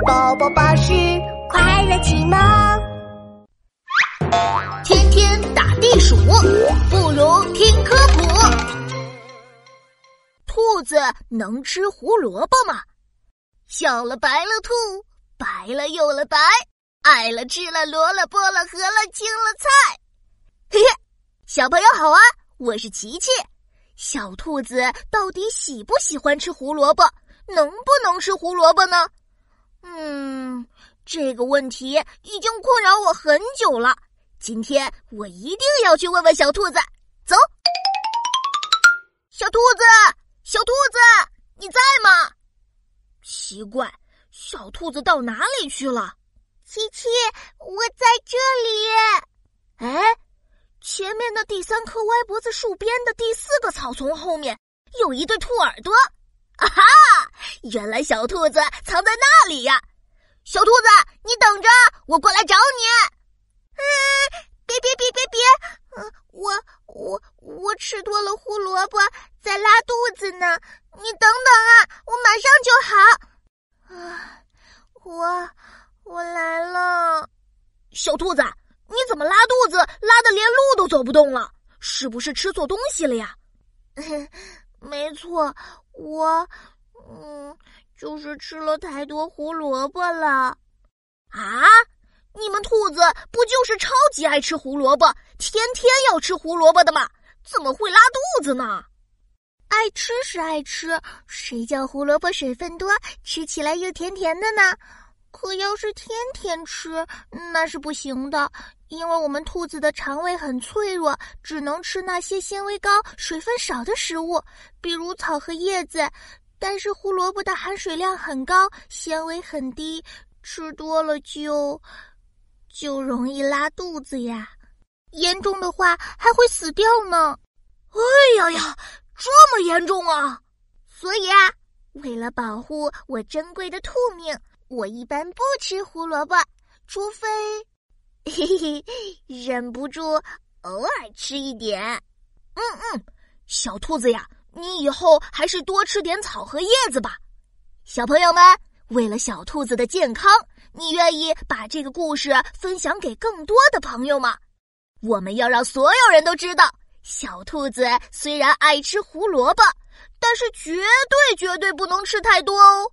宝宝巴士快乐启蒙。天天打地鼠，不如听科普。兔子能吃胡萝卜吗？小了白了兔，白了又了白，爱了吃了萝了菠了和了青了菜。嘿嘿，小朋友好啊，我是琪琪。小兔子到底喜不喜欢吃胡萝卜？能不能吃胡萝卜呢？嗯，这个问题已经困扰我很久了。今天我一定要去问问小兔子。走，小兔子，小兔子，你在吗？奇怪，小兔子到哪里去了？琪琪，我在这里。哎，前面的第三棵歪脖子树边的第四个草丛后面有一对兔耳朵。啊哈！原来小兔子藏在那里呀！小兔子，你等着，我过来找你。嗯，别别别别别！嗯，我我我吃多了胡萝卜，在拉肚子呢。你等等啊，我马上就好。啊，我我来了。小兔子，你怎么拉肚子，拉的连路都走不动了？是不是吃错东西了呀？没错，我，嗯，就是吃了太多胡萝卜了。啊，你们兔子不就是超级爱吃胡萝卜，天天要吃胡萝卜的吗？怎么会拉肚子呢？爱吃是爱吃，谁叫胡萝卜水分多，吃起来又甜甜的呢？可要是天天吃，那是不行的。因为我们兔子的肠胃很脆弱，只能吃那些纤维高、水分少的食物，比如草和叶子。但是胡萝卜的含水量很高，纤维很低，吃多了就就容易拉肚子呀。严重的话还会死掉呢。哎呀呀，这么严重啊！所以啊，为了保护我珍贵的兔命，我一般不吃胡萝卜，除非。嘿嘿，忍不住偶尔吃一点。嗯嗯，小兔子呀，你以后还是多吃点草和叶子吧。小朋友们，为了小兔子的健康，你愿意把这个故事分享给更多的朋友吗？我们要让所有人都知道，小兔子虽然爱吃胡萝卜，但是绝对绝对不能吃太多哦。